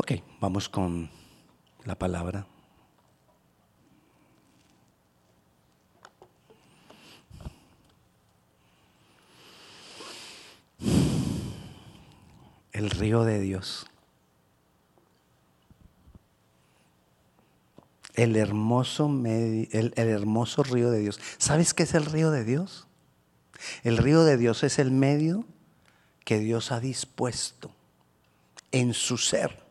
Ok, vamos con la palabra. El río de Dios. El hermoso, el, el hermoso río de Dios. ¿Sabes qué es el río de Dios? El río de Dios es el medio que Dios ha dispuesto en su ser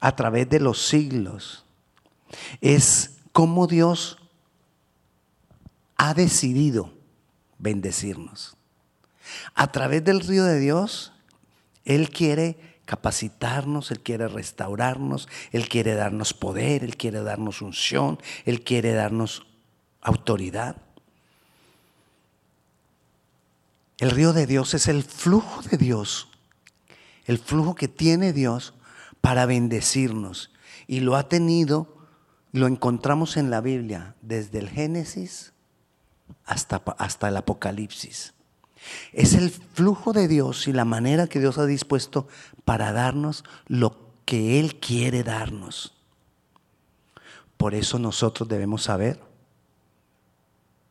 a través de los siglos. Es como Dios ha decidido bendecirnos. A través del río de Dios, Él quiere capacitarnos, Él quiere restaurarnos, Él quiere darnos poder, Él quiere darnos unción, Él quiere darnos autoridad. El río de Dios es el flujo de Dios, el flujo que tiene Dios para bendecirnos. Y lo ha tenido, lo encontramos en la Biblia, desde el Génesis hasta, hasta el Apocalipsis. Es el flujo de Dios y la manera que Dios ha dispuesto para darnos lo que Él quiere darnos. Por eso nosotros debemos saber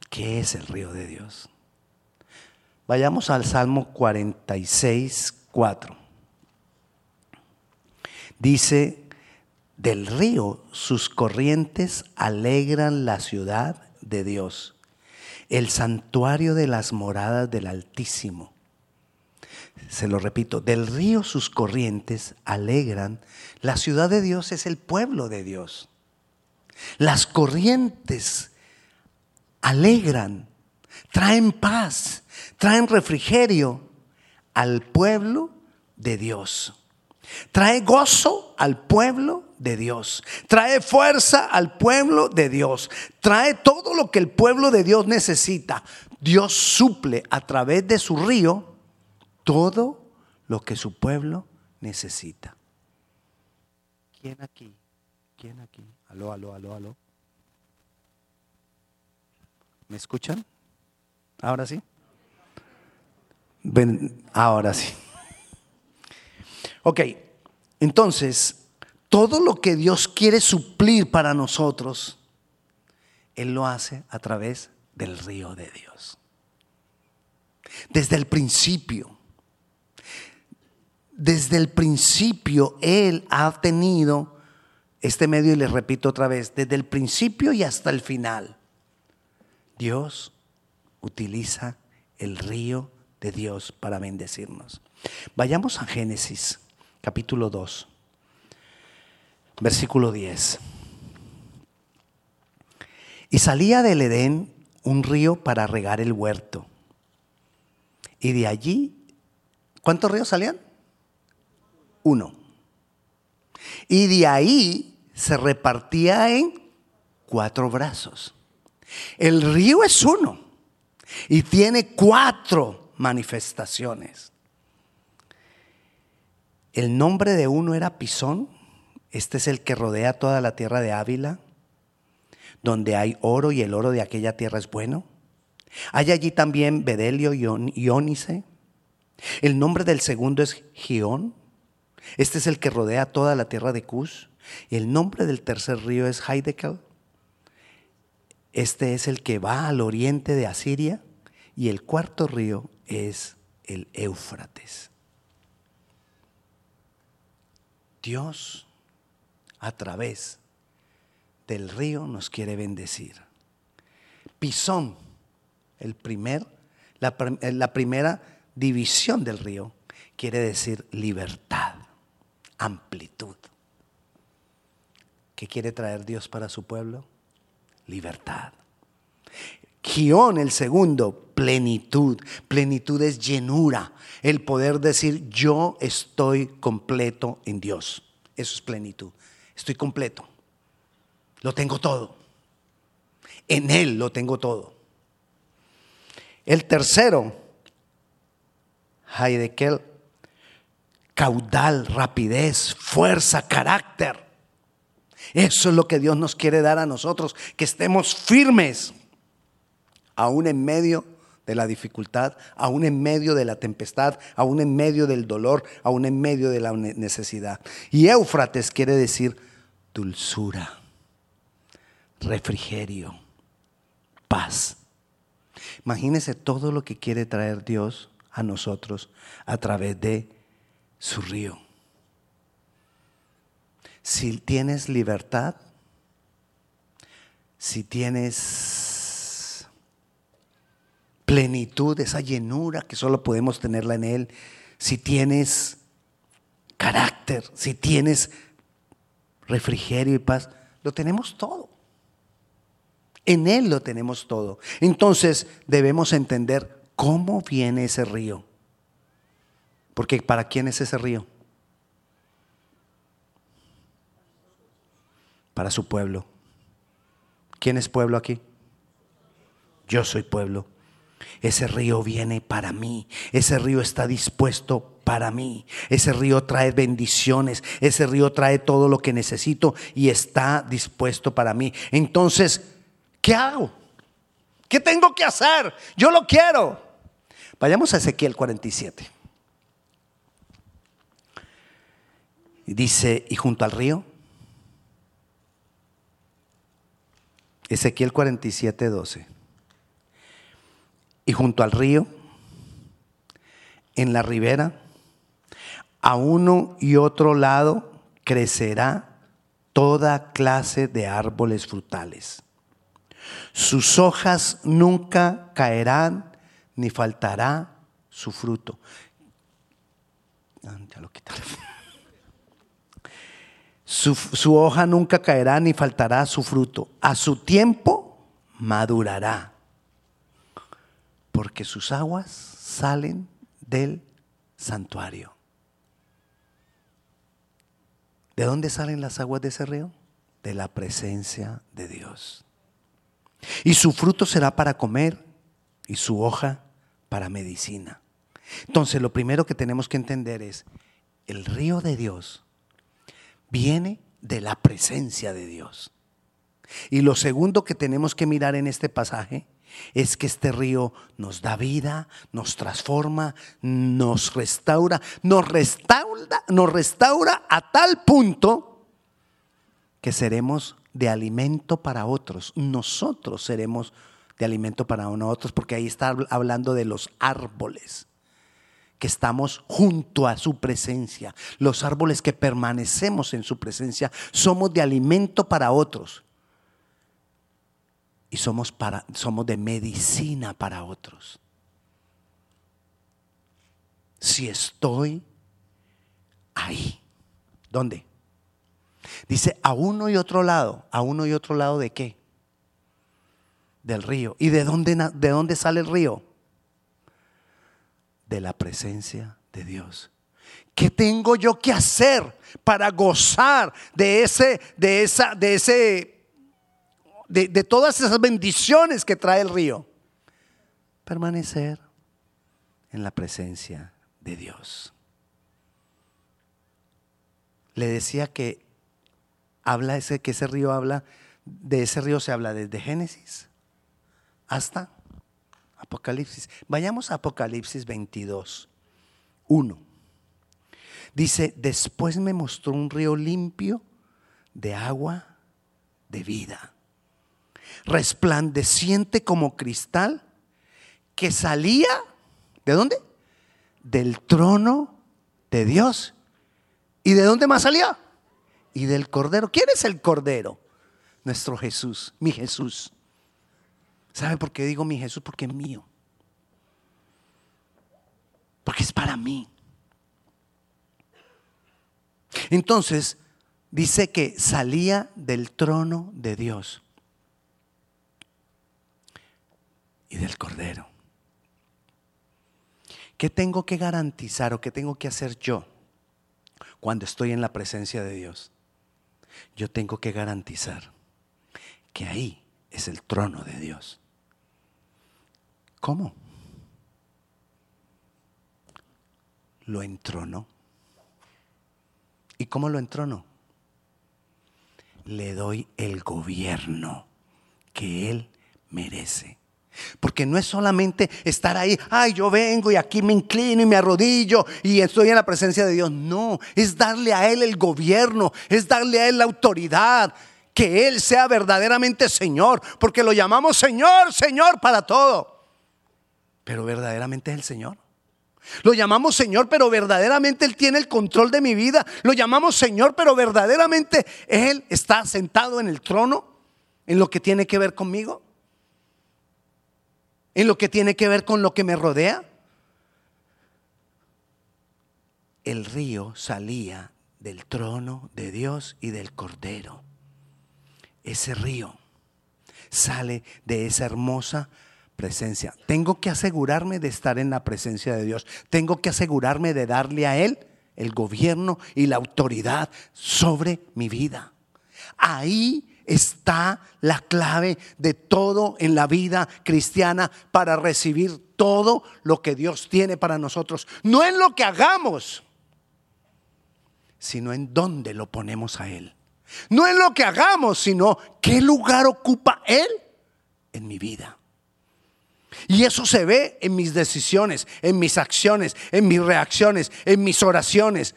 qué es el río de Dios. Vayamos al Salmo 46, 4. Dice, del río sus corrientes alegran la ciudad de Dios, el santuario de las moradas del Altísimo. Se lo repito, del río sus corrientes alegran, la ciudad de Dios es el pueblo de Dios. Las corrientes alegran, traen paz, traen refrigerio al pueblo de Dios. Trae gozo al pueblo de Dios. Trae fuerza al pueblo de Dios. Trae todo lo que el pueblo de Dios necesita. Dios suple a través de su río todo lo que su pueblo necesita. ¿Quién aquí? ¿Quién aquí? Aló, aló, aló, aló. ¿Me escuchan? ¿Ahora sí? Ven, ahora sí. Ok, entonces, todo lo que Dios quiere suplir para nosotros, Él lo hace a través del río de Dios. Desde el principio, desde el principio Él ha tenido este medio, y les repito otra vez, desde el principio y hasta el final, Dios utiliza el río de Dios para bendecirnos. Vayamos a Génesis capítulo 2, versículo 10. Y salía del Edén un río para regar el huerto. Y de allí, ¿cuántos ríos salían? Uno. Y de ahí se repartía en cuatro brazos. El río es uno y tiene cuatro manifestaciones. El nombre de uno era Pisón. Este es el que rodea toda la tierra de Ávila, donde hay oro y el oro de aquella tierra es bueno. Hay allí también Bedelio y Ónice. El nombre del segundo es Gión. Este es el que rodea toda la tierra de Cus. Y el nombre del tercer río es Heidekel. Este es el que va al oriente de Asiria. Y el cuarto río es el Éufrates. Dios a través del río nos quiere bendecir. Pisón, el primer, la, la primera división del río, quiere decir libertad, amplitud. ¿Qué quiere traer Dios para su pueblo? Libertad. Gión, el segundo, plenitud. Plenitud es llenura, el poder decir yo estoy completo en Dios. Eso es plenitud. Estoy completo. Lo tengo todo. En Él lo tengo todo. El tercero, Heidekel, caudal, rapidez, fuerza, carácter. Eso es lo que Dios nos quiere dar a nosotros, que estemos firmes aún en medio de la dificultad, aún en medio de la tempestad, aún en medio del dolor, aún en medio de la necesidad. Y Éufrates quiere decir dulzura, refrigerio, paz. Imagínese todo lo que quiere traer Dios a nosotros a través de su río. Si tienes libertad, si tienes plenitud, esa llenura que solo podemos tenerla en Él, si tienes carácter, si tienes refrigerio y paz, lo tenemos todo. En Él lo tenemos todo. Entonces debemos entender cómo viene ese río. Porque ¿para quién es ese río? Para su pueblo. ¿Quién es pueblo aquí? Yo soy pueblo. Ese río viene para mí. Ese río está dispuesto para mí. Ese río trae bendiciones. Ese río trae todo lo que necesito y está dispuesto para mí. Entonces, ¿qué hago? ¿Qué tengo que hacer? Yo lo quiero. Vayamos a Ezequiel 47. Y dice, y junto al río Ezequiel 47, 12. Y junto al río, en la ribera, a uno y otro lado crecerá toda clase de árboles frutales. Sus hojas nunca caerán ni faltará su fruto. Ah, ya lo su, hoja nunca caerá ni faltará su fruto. A su tiempo madurará. Porque sus aguas salen del santuario. ¿De dónde salen las aguas de ese río? De la presencia de Dios. Y su fruto será para comer y su hoja para medicina. Entonces lo primero que tenemos que entender es, el río de Dios viene de la presencia de Dios. Y lo segundo que tenemos que mirar en este pasaje es que este río nos da vida, nos transforma, nos restaura, nos restaura, nos restaura a tal punto que seremos de alimento para otros. Nosotros seremos de alimento para otros porque ahí está hablando de los árboles que estamos junto a su presencia, los árboles que permanecemos en su presencia, somos de alimento para otros y somos, para, somos de medicina para otros. Si estoy ahí, ¿dónde? Dice a uno y otro lado, a uno y otro lado de qué? Del río. ¿Y de dónde, de dónde sale el río? de la presencia de Dios. ¿Qué tengo yo que hacer para gozar de ese, de esa, de ese, de, de todas esas bendiciones que trae el río? Permanecer en la presencia de Dios. Le decía que habla ese, que ese río habla, de ese río se habla desde Génesis hasta Apocalipsis. Vayamos a Apocalipsis 22, 1. Dice, después me mostró un río limpio de agua de vida, resplandeciente como cristal, que salía, ¿de dónde? Del trono de Dios. ¿Y de dónde más salía? Y del Cordero. ¿Quién es el Cordero? Nuestro Jesús, mi Jesús. ¿Sabe por qué digo mi Jesús? Porque es mío. Porque es para mí. Entonces, dice que salía del trono de Dios y del Cordero. ¿Qué tengo que garantizar o qué tengo que hacer yo cuando estoy en la presencia de Dios? Yo tengo que garantizar que ahí es el trono de Dios. ¿Cómo? Lo entronó. ¿Y cómo lo entronó? Le doy el gobierno que Él merece. Porque no es solamente estar ahí, ay, yo vengo y aquí me inclino y me arrodillo y estoy en la presencia de Dios. No, es darle a Él el gobierno, es darle a Él la autoridad, que Él sea verdaderamente Señor, porque lo llamamos Señor, Señor para todo. Pero verdaderamente es el Señor. Lo llamamos Señor, pero verdaderamente Él tiene el control de mi vida. Lo llamamos Señor, pero verdaderamente Él está sentado en el trono en lo que tiene que ver conmigo en lo que tiene que ver con lo que me rodea? El río salía del trono de Dios y del Cordero. Ese río sale de esa hermosa presencia. Tengo que asegurarme de estar en la presencia de Dios. Tengo que asegurarme de darle a Él el gobierno y la autoridad sobre mi vida. Ahí está la clave de todo en la vida cristiana para recibir todo lo que Dios tiene para nosotros. No en lo que hagamos, sino en dónde lo ponemos a Él. No en lo que hagamos, sino qué lugar ocupa Él en mi vida. Y eso se ve en mis decisiones, en mis acciones, en mis reacciones, en mis oraciones.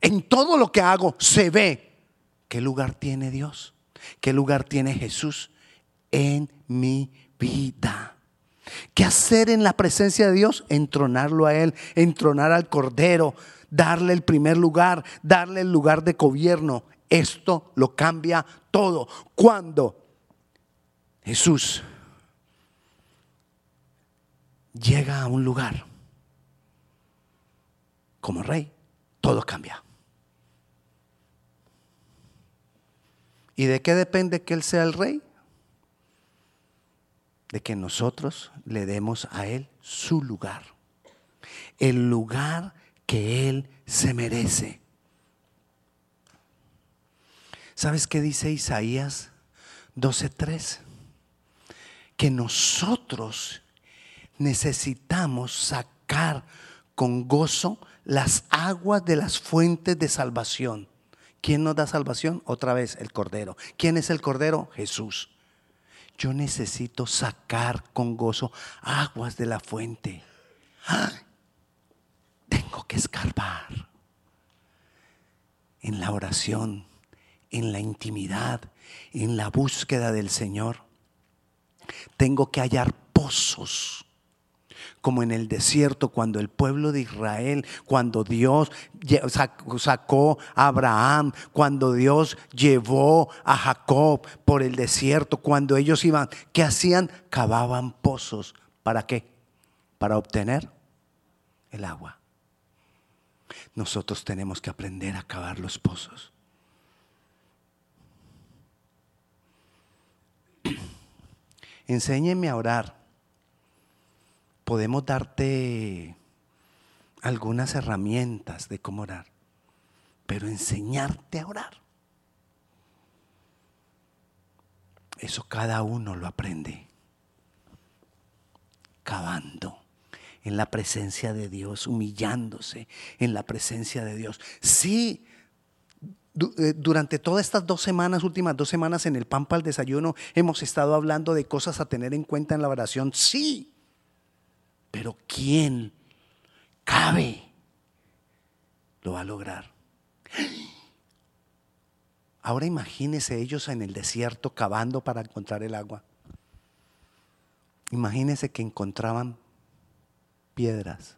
En todo lo que hago se ve qué lugar tiene Dios. ¿Qué lugar tiene Jesús en mi vida? ¿Qué hacer en la presencia de Dios? Entronarlo a Él, entronar al Cordero, darle el primer lugar, darle el lugar de gobierno. Esto lo cambia todo. Cuando Jesús llega a un lugar como rey, todo cambia. ¿Y de qué depende que Él sea el rey? De que nosotros le demos a Él su lugar. El lugar que Él se merece. ¿Sabes qué dice Isaías 12:3? Que nosotros necesitamos sacar con gozo las aguas de las fuentes de salvación ¿Quién nos da salvación? Otra vez el Cordero. ¿Quién es el Cordero? Jesús. Yo necesito sacar con gozo aguas de la fuente. Tengo que escarbar en la oración, en la intimidad, en la búsqueda del Señor. Tengo que hallar pozos como en el desierto, cuando el pueblo de Israel, cuando Dios sacó a Abraham, cuando Dios llevó a Jacob por el desierto, cuando ellos iban, ¿qué hacían? Cavaban pozos. ¿Para qué? Para obtener el agua. Nosotros tenemos que aprender a cavar los pozos. Enséñeme a orar podemos darte algunas herramientas de cómo orar, pero enseñarte a orar. Eso cada uno lo aprende cavando en la presencia de Dios, humillándose en la presencia de Dios. Sí, eh, durante todas estas dos semanas, últimas dos semanas en el Pampa al Desayuno, hemos estado hablando de cosas a tener en cuenta en la oración. Sí, pero ¿quién cabe? Lo va a lograr. Ahora imagínese ellos en el desierto cavando para encontrar el agua. Imagínese que encontraban piedras.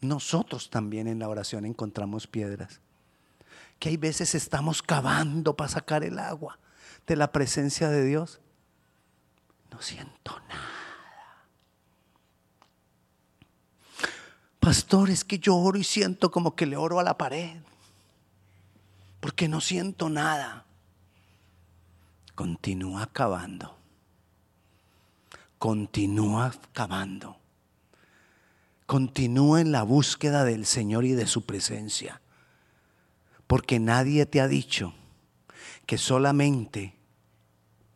Nosotros también en la oración encontramos piedras. Que hay veces estamos cavando para sacar el agua de la presencia de Dios. No siento nada. Pastor, es que yo oro y siento como que le oro a la pared. Porque no siento nada. Continúa cavando. Continúa cavando. Continúa en la búsqueda del Señor y de su presencia. Porque nadie te ha dicho que solamente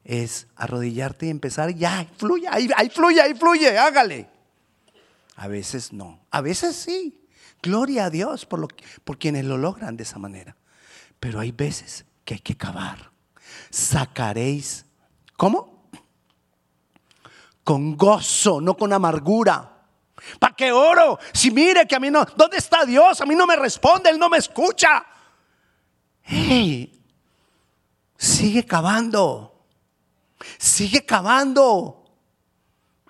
es arrodillarte y empezar, ya, fluye, ahí, ahí fluye, ahí fluye, hágale. A veces no. A veces sí. Gloria a Dios por, lo, por quienes lo logran de esa manera. Pero hay veces que hay que cavar. Sacaréis. ¿Cómo? con gozo, no con amargura. ¿Para qué oro? Si mire que a mí no, ¿dónde está Dios? A mí no me responde, Él no me escucha. Hey, sigue cavando, sigue cavando,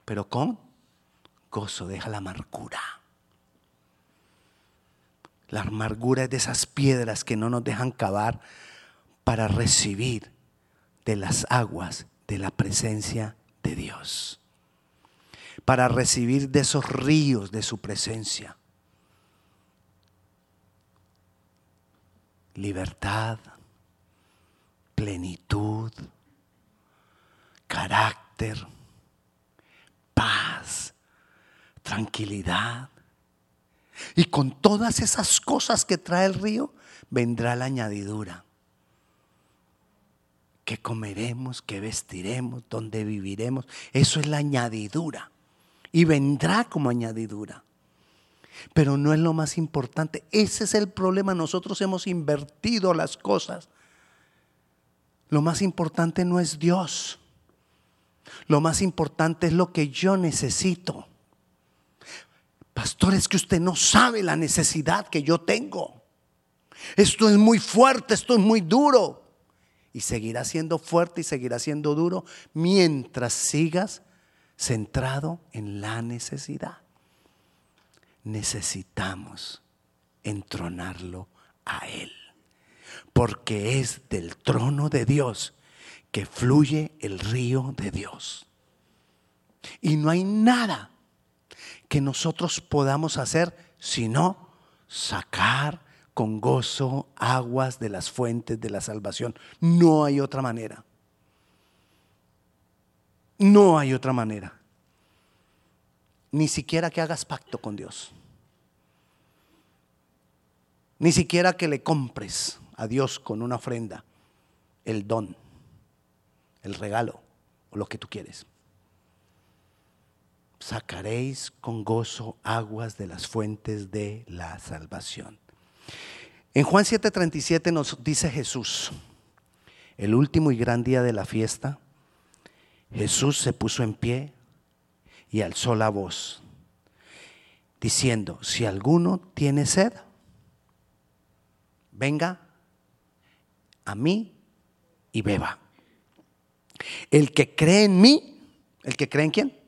pero con gozo, deja la amargura. La amargura es de esas piedras que no nos dejan cavar para recibir de las aguas de la presencia de Dios. Para recibir de esos ríos de su presencia. Libertad, plenitud, carácter, paz, tranquilidad. Y con todas esas cosas que trae el río, vendrá la añadidura. ¿Qué comeremos? ¿Qué vestiremos? ¿Dónde viviremos? Eso es la añadidura. Y vendrá como añadidura. Pero no es lo más importante. Ese es el problema. Nosotros hemos invertido las cosas. Lo más importante no es Dios. Lo más importante es lo que yo necesito. Pastor, es que usted no sabe la necesidad que yo tengo. Esto es muy fuerte, esto es muy duro. Y seguirá siendo fuerte y seguirá siendo duro mientras sigas centrado en la necesidad. Necesitamos entronarlo a Él. Porque es del trono de Dios que fluye el río de Dios. Y no hay nada que nosotros podamos hacer sino sacar con gozo aguas de las fuentes de la salvación. No hay otra manera. No hay otra manera. Ni siquiera que hagas pacto con Dios. Ni siquiera que le compres a Dios con una ofrenda el don, el regalo o lo que tú quieres. Sacaréis con gozo aguas de las fuentes de la salvación. En Juan 7:37 nos dice Jesús, el último y gran día de la fiesta, Jesús se puso en pie y alzó la voz, diciendo, si alguno tiene sed, venga a mí y beba. El que cree en mí, el que cree en quién?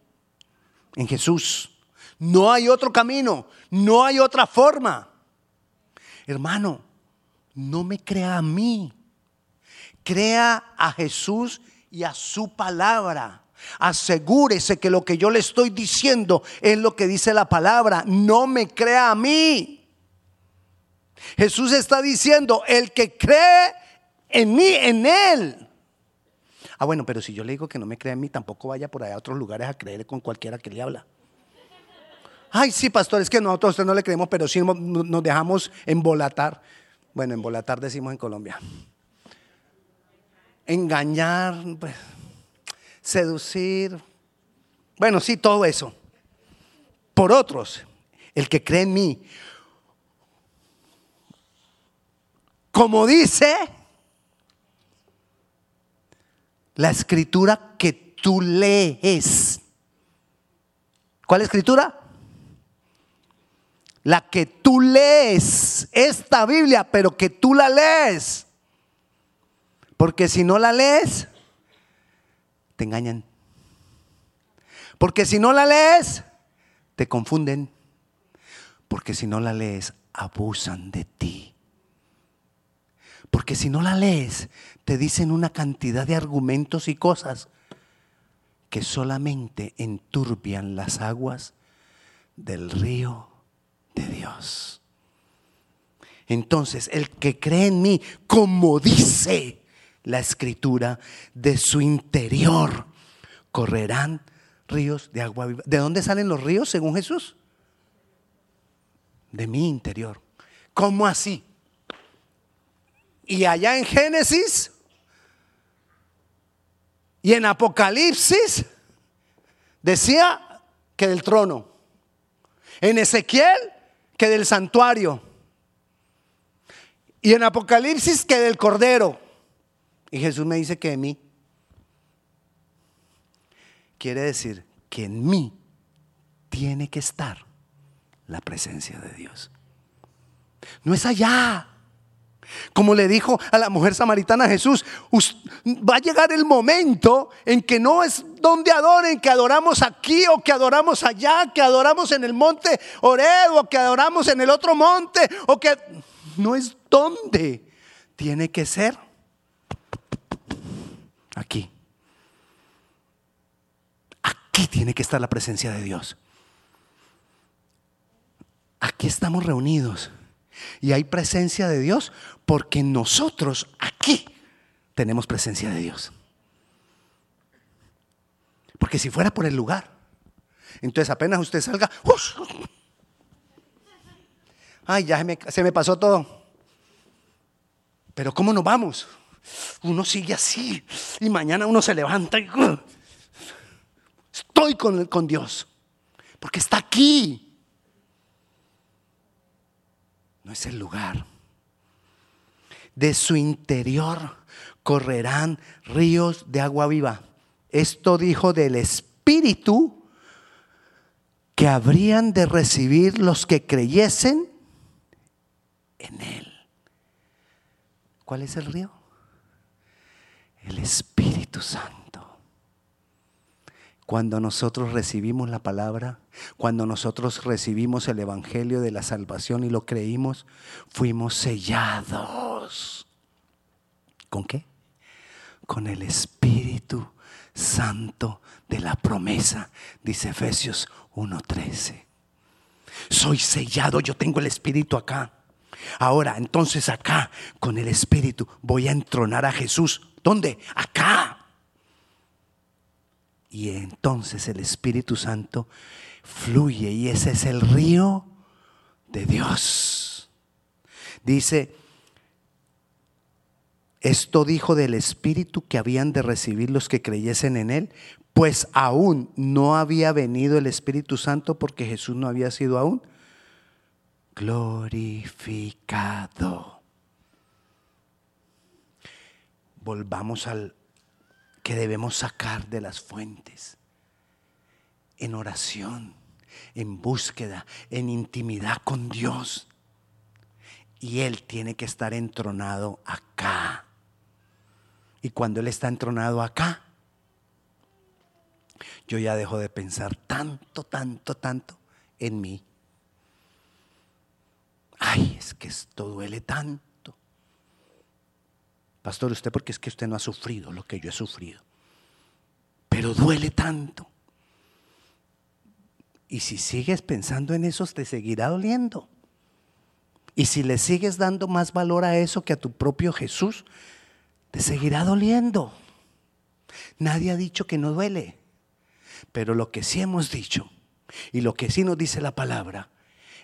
En Jesús. No hay otro camino, no hay otra forma. Hermano, no me crea a mí. Crea a Jesús y a su palabra. Asegúrese que lo que yo le estoy diciendo es lo que dice la palabra. No me crea a mí. Jesús está diciendo, el que cree en mí, en él. Ah, bueno, pero si yo le digo que no me crea en mí, tampoco vaya por allá a otros lugares a creer con cualquiera que le habla. Ay, sí, pastor, es que nosotros usted no le creemos, pero sí nos dejamos embolatar. Bueno, embolatar decimos en Colombia. Engañar, pues, seducir. Bueno, sí, todo eso. Por otros, el que cree en mí. Como dice la escritura que tú lees. ¿Cuál escritura? la que tú lees, esta Biblia, pero que tú la lees. Porque si no la lees, te engañan. Porque si no la lees, te confunden. Porque si no la lees, abusan de ti. Porque si no la lees, te dicen una cantidad de argumentos y cosas que solamente enturbian las aguas del río de Dios. Entonces, el que cree en mí, como dice la escritura, de su interior correrán ríos de agua viva. ¿De dónde salen los ríos según Jesús? De mi interior. ¿Cómo así? Y allá en Génesis y en Apocalipsis decía que del trono. En Ezequiel que del santuario. Y en Apocalipsis que del Cordero. Y Jesús me dice que de mí. Quiere decir Porque en mí tiene que estar la presencia de Dios. No es allá. Como le dijo a la mujer samaritana Jesús, va a llegar el momento en que no es donde adoren, que adoramos aquí o que adoramos allá, que adoramos en el monte Oreo o que adoramos en el otro monte o que no es donde tiene que ser aquí. Aquí tiene que estar la presencia de Dios. Aquí estamos reunidos y hay presencia de Dios porque nosotros aquí tenemos presencia de Dios. Porque si fuera por el lugar, entonces apenas usted salga, ay, ya se me, pasó todo. Pero ¿cómo nos vamos? Uno sigue así y mañana uno se levanta y estoy con Dios, porque está aquí. No es el lugar de su interior correrán ríos de agua viva. Esto dijo del Espíritu que habrían de recibir los que creyesen en Él. ¿Cuál es el río? El Espíritu Santo. Cuando nosotros recibimos la palabra, cuando nosotros recibimos el Evangelio de la salvación y lo creímos, fuimos sellados. ¿Con qué? Con el Espíritu Santo de la promesa, dice Efesios 1.13. Soy sellado, yo tengo el Espíritu acá. Ahora, entonces acá, con el Espíritu, voy a entronar a Jesús. ¿Dónde? Acá y entonces el Espíritu Santo fluye y ese es el río de Dios. Dice, esto dijo del Espíritu que habían de recibir los que creyesen en Él, pues aún no había venido el Espíritu Santo porque Jesús no había sido aún glorificado. Volvamos al que debemos sacar de las fuentes. En oración, en búsqueda, en intimidad con Dios. Y Él tiene que estar entronado acá. Y cuando Él está entronado acá, yo ya dejo de pensar tanto, tanto, tanto en mí. Ay, es que esto duele tanto. Pastor, usted porque es que usted no ha sufrido lo que yo he sufrido. Pero duele tanto. Y si sigues pensando en eso, te seguirá doliendo. Y si le sigues dando más valor a eso que a tu propio Jesús, te seguirá doliendo. Nadie ha dicho que no duele. Pero lo que sí hemos dicho y lo que sí nos dice la palabra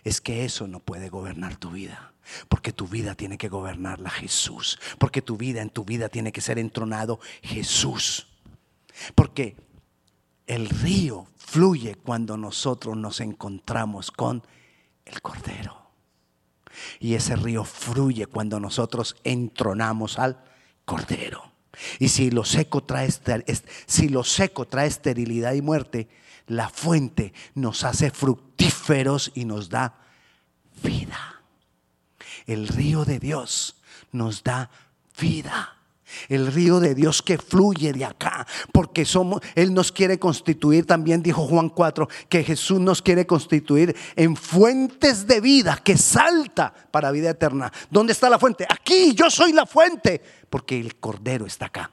es que eso no puede gobernar tu vida. Porque tu vida tiene que gobernarla Jesús. Porque tu vida, en tu vida tiene que ser entronado Jesús. Porque el río fluye cuando nosotros nos encontramos con el Cordero. Y ese río fluye cuando nosotros entronamos al Cordero. Y si lo seco trae, si lo seco trae esterilidad y muerte, la fuente nos hace fructíferos y nos da vida. El río de Dios nos da vida. El río de Dios que fluye de acá, porque somos, Él nos quiere constituir, también dijo Juan 4, que Jesús nos quiere constituir en fuentes de vida que salta para vida eterna. ¿Dónde está la fuente? Aquí, yo soy la fuente, porque el Cordero está acá.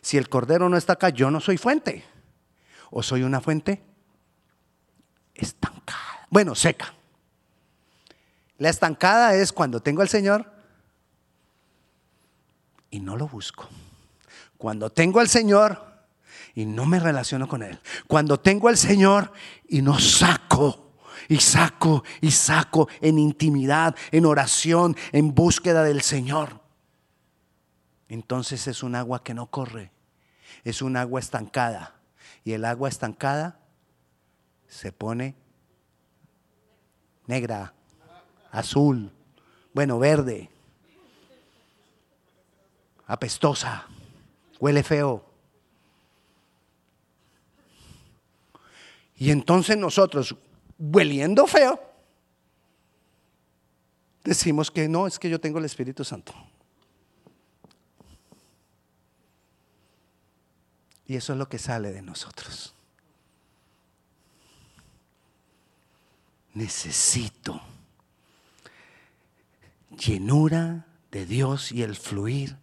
Si el Cordero no está acá, yo no soy fuente. ¿O soy una fuente? Estancada. Bueno, seca. La estancada es cuando tengo al Señor y no lo busco. Cuando tengo al Señor y no me relaciono con Él. Cuando tengo al Señor y no saco y saco y saco en intimidad, en oración, en búsqueda del Señor. Entonces es un agua que no corre, es un agua estancada. Y el agua estancada se pone negra, azul, bueno, verde, apestosa, huele feo. Y entonces nosotros, hueliendo feo, decimos que no, es que yo tengo el Espíritu Santo. Y eso es lo que sale de nosotros. Necesito llenura de Dios y el fluir.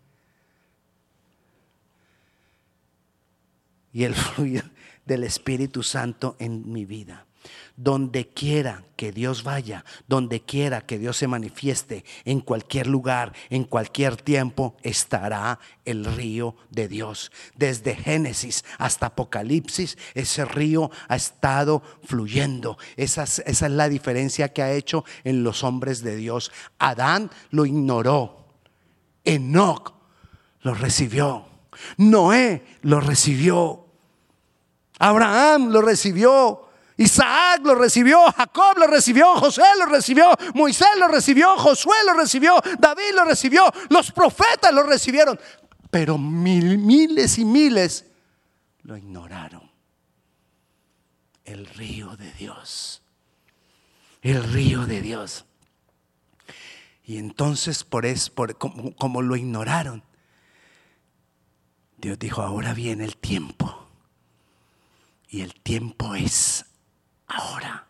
Y el fluir del Espíritu Santo en mi vida. Donde quiera que Dios vaya, donde quiera que Dios se manifieste, en cualquier lugar, en cualquier tiempo, estará el río de Dios. Desde Génesis hasta Apocalipsis, ese río ha estado fluyendo. Esa es, la diferencia que ha hecho en los hombres de Dios. Adán lo ignoró. Enoch lo recibió. Noé lo recibió. Abraham lo recibió. Isaac lo recibió, Jacob lo recibió, José lo recibió, Moisés lo recibió, Josué lo recibió, David lo recibió, los profetas lo recibieron, pero miles y miles lo ignoraron. El río de Dios, el río de Dios. Y entonces por eso, por, como, como lo ignoraron, Dios dijo, ahora viene el tiempo y el tiempo es ahora.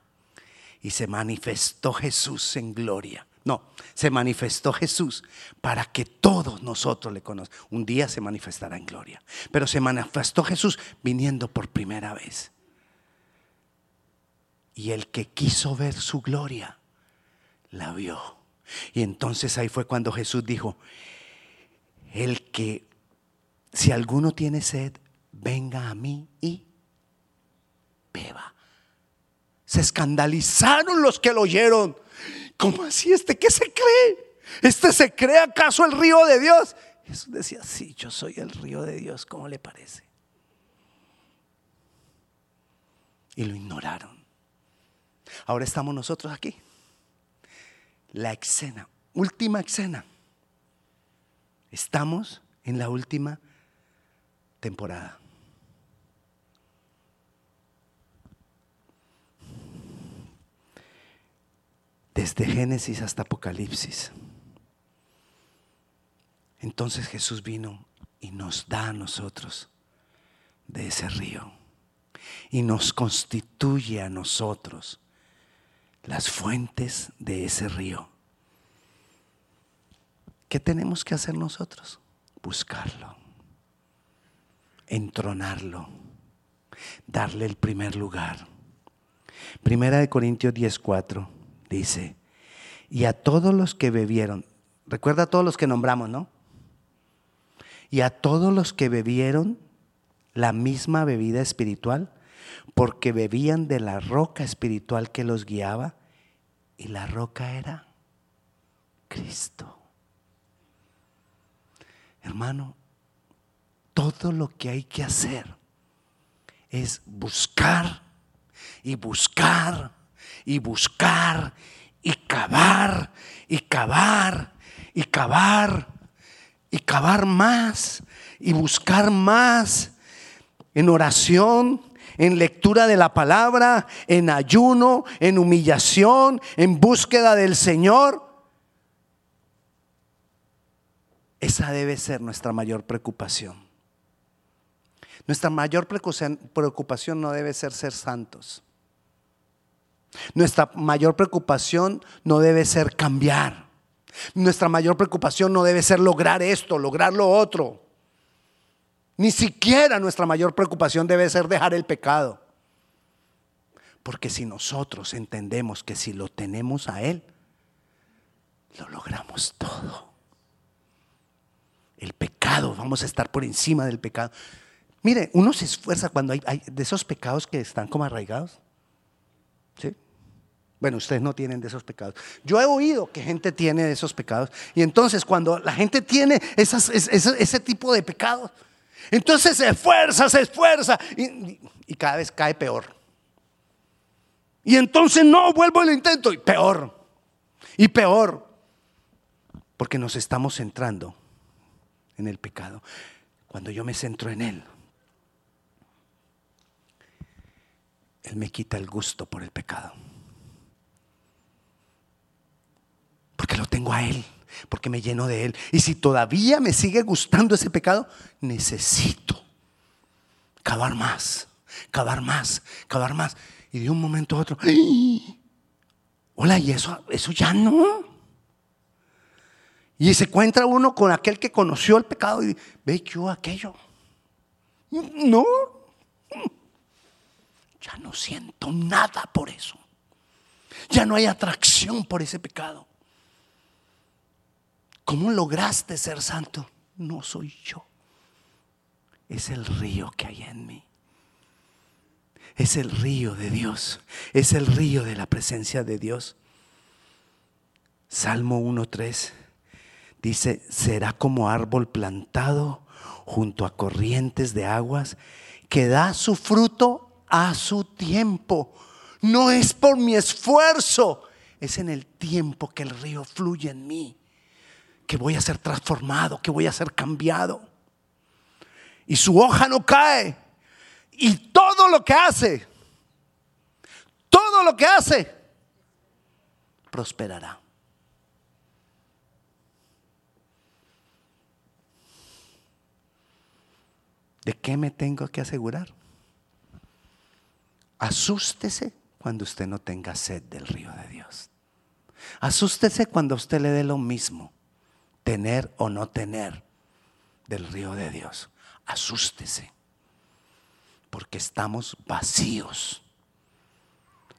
Y se manifestó Jesús en gloria. No, se manifestó Jesús para que todos nosotros le conozcan. Un día se manifestará en gloria. Pero se manifestó Jesús viniendo por primera vez. Y el que quiso ver su gloria, la vio. Y entonces ahí fue cuando Jesús dijo, el que, si alguno tiene sed, venga a mí y beba. Se escandalizaron los que lo oyeron. ¿Cómo así? ¿Este qué se cree? ¿Este se cree acaso el río de Dios? Jesús decía, sí, yo soy el río de Dios, ¿cómo le parece? Y lo ignoraron. Ahora estamos nosotros aquí. La escena, última escena. Estamos en la última temporada. Desde Génesis hasta Apocalipsis. Entonces Jesús vino y nos da a nosotros de ese río y nos constituye a nosotros las fuentes de ese río. ¿Qué tenemos que hacer nosotros? Buscarlo, entronarlo, darle el primer lugar. Primera de Corintios 10:4 dice, y a todos los que bebieron, recuerda a todos los que nombramos, ¿no? Y a todos los que bebieron la misma bebida espiritual, porque bebían de la roca espiritual que los guiaba, y la roca era Cristo. Hermano, todo lo que hay que hacer es buscar y buscar y buscar y cavar y cavar y cavar y cavar más y buscar más en oración, en lectura de la palabra, en ayuno, en humillación, en búsqueda del Señor. Esa debe ser nuestra mayor preocupación. Nuestra mayor preocupación no debe ser ser santos. Nuestra mayor preocupación no debe ser cambiar. Nuestra mayor preocupación no debe ser lograr esto, lograr lo otro. Ni siquiera nuestra mayor preocupación debe ser dejar el pecado. Porque si nosotros entendemos que si lo tenemos a Él, lo logramos todo. El pecado, vamos a estar por encima del pecado. Mire, uno se esfuerza cuando hay, de esos pecados que están como arraigados. ¿Sí? Bueno, ustedes no tienen de esos pecados. Yo he oído que gente tiene de esos pecados. Y entonces cuando la gente tiene ese, tipo de pecados, entonces se esfuerza, se esfuerza y, y, cada vez cae peor. Y entonces no, vuelvo al intento y peor. Y peor. Porque nos estamos centrando en el pecado. Cuando yo me centro en Él, Él me quita el gusto por el pecado. Porque lo tengo a Él, porque me lleno de Él. Y si todavía me sigue gustando ese pecado, necesito cavar más, cavar más, cavar más. Y de un momento a otro, ¡ay! hola, y eso, eso ya no. Y se encuentra uno con aquel que conoció el pecado y ve que yo aquello. No, ya no siento nada por eso. Ya no hay atracción por ese pecado. ¿Cómo lograste ser santo? No soy yo. Es el río que hay en mí. Es el río de Dios. Es el río de la presencia de Dios. Salmo 1.3 dice, será como árbol plantado junto a corrientes de aguas que da su fruto a su tiempo. No es por mi esfuerzo, es en el tiempo que el río fluye en mí, que voy a ser transformado, que voy a ser cambiado. Y su hoja no cae. Y todo lo que hace, todo lo que hace, prosperará. ¿De qué me tengo que asegurar? Asústese cuando usted no tenga sed del río de Dios. Asústese cuando usted le dé lo mismo, tener o no tener del río de Dios. Asústese, porque estamos vacíos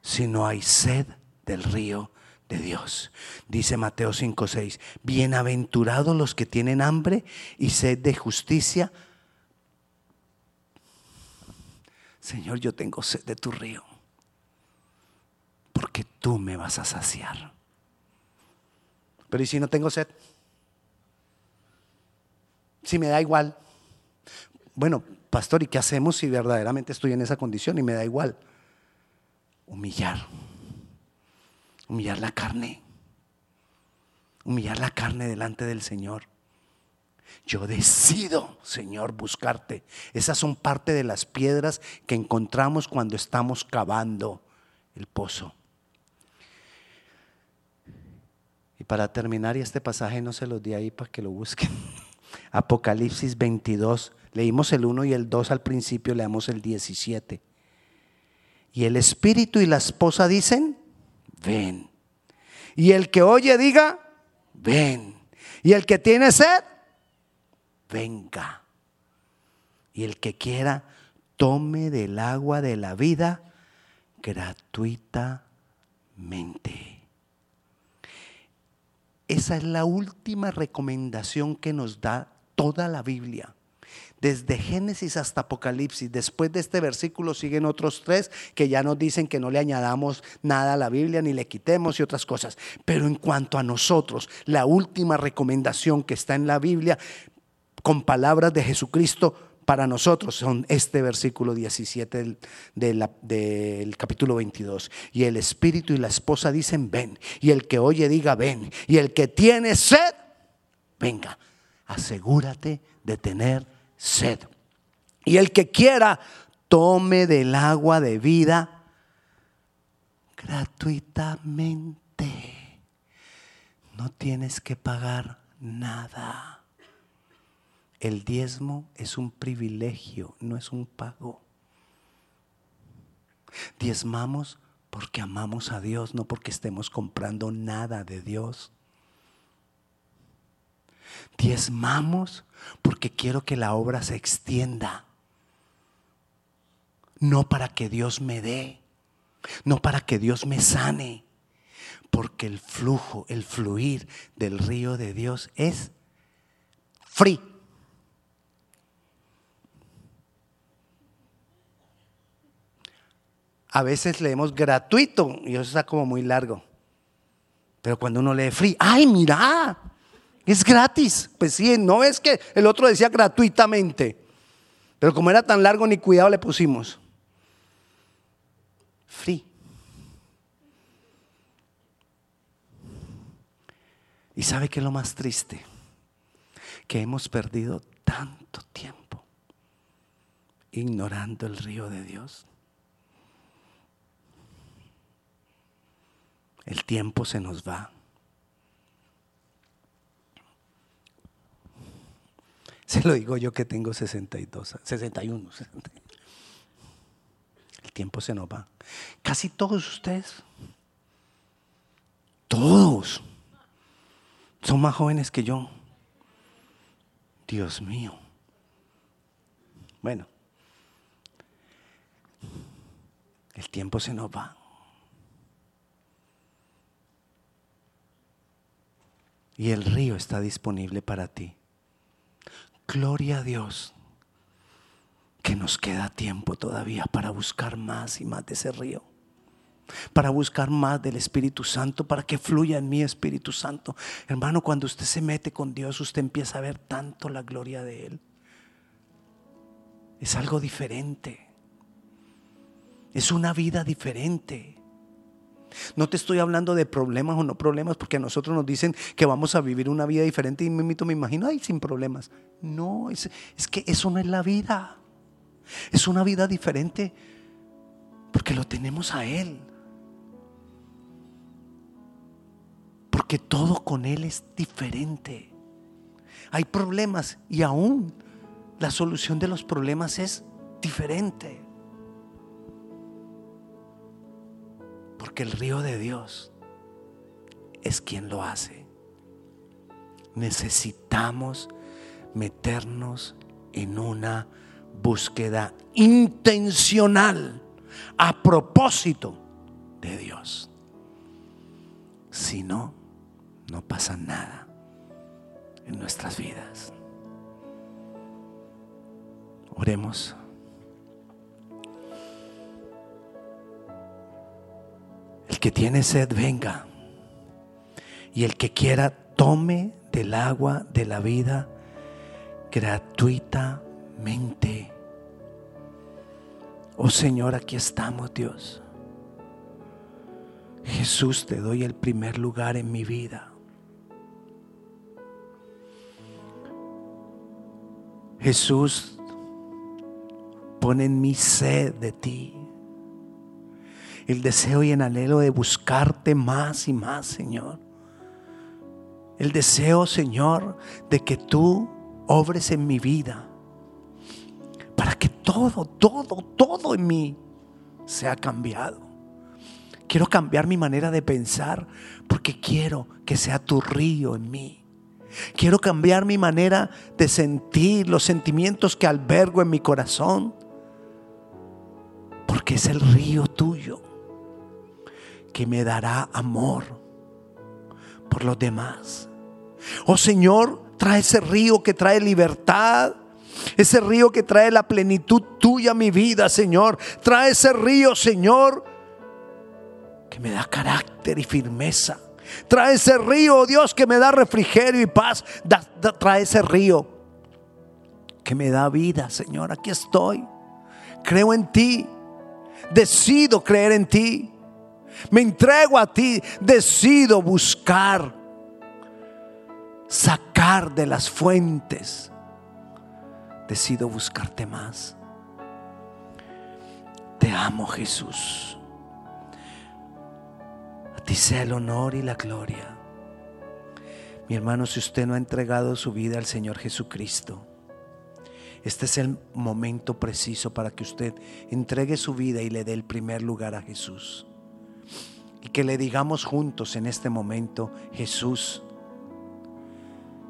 si no hay sed del río de Dios. Dice Mateo 5:6, bienaventurados los que tienen hambre y sed de justicia, Señor, yo tengo sed de tu río, porque tú me vas a saciar. Pero ¿y si no tengo sed? Si me da igual. Bueno, pastor, ¿y qué hacemos si verdaderamente estoy en esa condición y me da igual? Humillar. Humillar la carne. Humillar la carne delante del Señor. Yo decido, Señor, buscarte. Esas son parte de las piedras que encontramos cuando estamos cavando el pozo. Y para terminar, y este pasaje no se los di ahí para que lo busquen. Apocalipsis 22. Leímos el 1 y el 2 al principio, leamos el 17. Y el espíritu y la esposa dicen, ven. Y el que oye diga, ven. Y el que tiene sed, venga. Y el que quiera, tome del agua de la vida gratuitamente. Esa es la última recomendación que nos da toda la Biblia. Desde Génesis hasta Apocalipsis. Después de este versículo siguen otros tres que ya nos dicen que no le añadamos nada a la Biblia ni le quitemos y otras cosas. Pero en cuanto a nosotros, la última recomendación que está en la Biblia con palabras de Jesucristo para nosotros son este versículo 17 del, capítulo 22. Y el espíritu y la esposa dicen, ven. Y el que oye diga, ven. Y el que tiene sed, venga. Asegúrate de tener sed. Y el que quiera, tome del agua de vida gratuitamente. No tienes que pagar nada. El diezmo es un privilegio, no es un pago. Diezmamos porque amamos a Dios, no porque estemos comprando nada de Dios. Diezmamos porque quiero que la obra se extienda. No para que Dios me dé, no para que Dios me sane, porque el flujo, el fluir del río de Dios es free. A veces leemos gratuito y eso está como muy largo. Pero cuando uno lee free, ¡ay, mira! Es gratis. Pues sí, no es que el otro decía gratuitamente. Pero como era tan largo, ni cuidado le pusimos. Free. ¿Y sabe qué es lo más triste? Que hemos perdido tanto tiempo ignorando el río de Dios El tiempo se nos va. Se lo digo yo que tengo 62, 61. El tiempo se nos va. Casi todos ustedes, todos, son más jóvenes que yo. Dios mío. Bueno, el tiempo se nos va. Y el río está disponible para ti. Gloria a Dios que nos queda tiempo todavía para buscar más y más de ese río. Para buscar más del Espíritu Santo, para que fluya en mí Espíritu Santo. Hermano, cuando usted se mete con Dios, usted empieza a ver tanto la gloria de Él. Es algo diferente. Es una vida diferente. No te estoy hablando de problemas o no problemas, porque a nosotros nos dicen que vamos a vivir una vida diferente y me, me imagino, ay, sin problemas. No, es, es que eso no es la vida. Es una vida diferente porque lo tenemos a Él. Porque todo con Él es diferente. Hay problemas y aún la solución de los problemas es diferente. Porque el río de Dios es quien lo hace. Necesitamos meternos en una búsqueda intencional a propósito de Dios. Si no, no pasa nada en nuestras vidas. Oremos. El que tiene sed, venga. Y el que quiera, tome del agua de la vida gratuitamente. Oh Señor, aquí estamos, Dios. Jesús, te doy el primer lugar en mi vida. Jesús, pone en mi sed de ti el deseo y el anhelo de buscarte más y más, Señor. El deseo, Señor, de que tú obres en mi vida. Para que todo, todo, todo en mí sea cambiado. Quiero cambiar mi manera de pensar porque quiero que sea tu río en mí. Quiero cambiar mi manera de sentir los sentimientos que albergo en mi corazón. Porque es el río tuyo que me dará amor por los demás. Oh Señor, trae ese río que trae libertad. Ese río que trae la plenitud tuya a mi vida, Señor. Trae ese río, Señor, que me da carácter y firmeza. Trae ese río, oh Dios, que me da refrigerio y paz. trae ese río que me da vida, Señor. Aquí estoy. Creo en ti. Decido creer en ti. Me entrego a ti. Decido buscar, sacar de las fuentes. Decido buscarte más. Te amo Jesús. A ti sea el honor y la gloria. Mi hermano, si usted no ha entregado su vida al Señor Jesucristo, este es el momento preciso para que usted entregue su vida y le dé el primer lugar a Jesús que le digamos juntos en este momento, Jesús,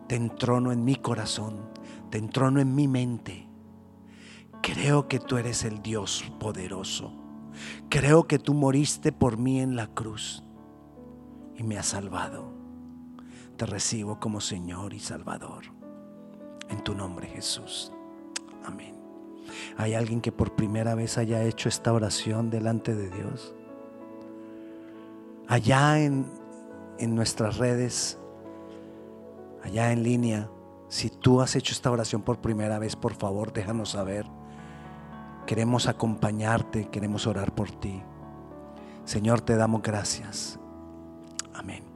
te entrono en mi corazón, te entrono en mi mente. Creo que tú eres el Dios poderoso. Creo que tú moriste por mí en la cruz y me has salvado. Te recibo como Señor y Salvador. En tu nombre, Jesús. Amén. ¿Hay alguien que por primera vez haya hecho esta oración delante de Dios? Allá en, nuestras redes, allá en línea, si tú has hecho esta oración por primera vez, por favor, déjanos saber. Queremos acompañarte, queremos orar por ti. Señor, te damos gracias. Amén.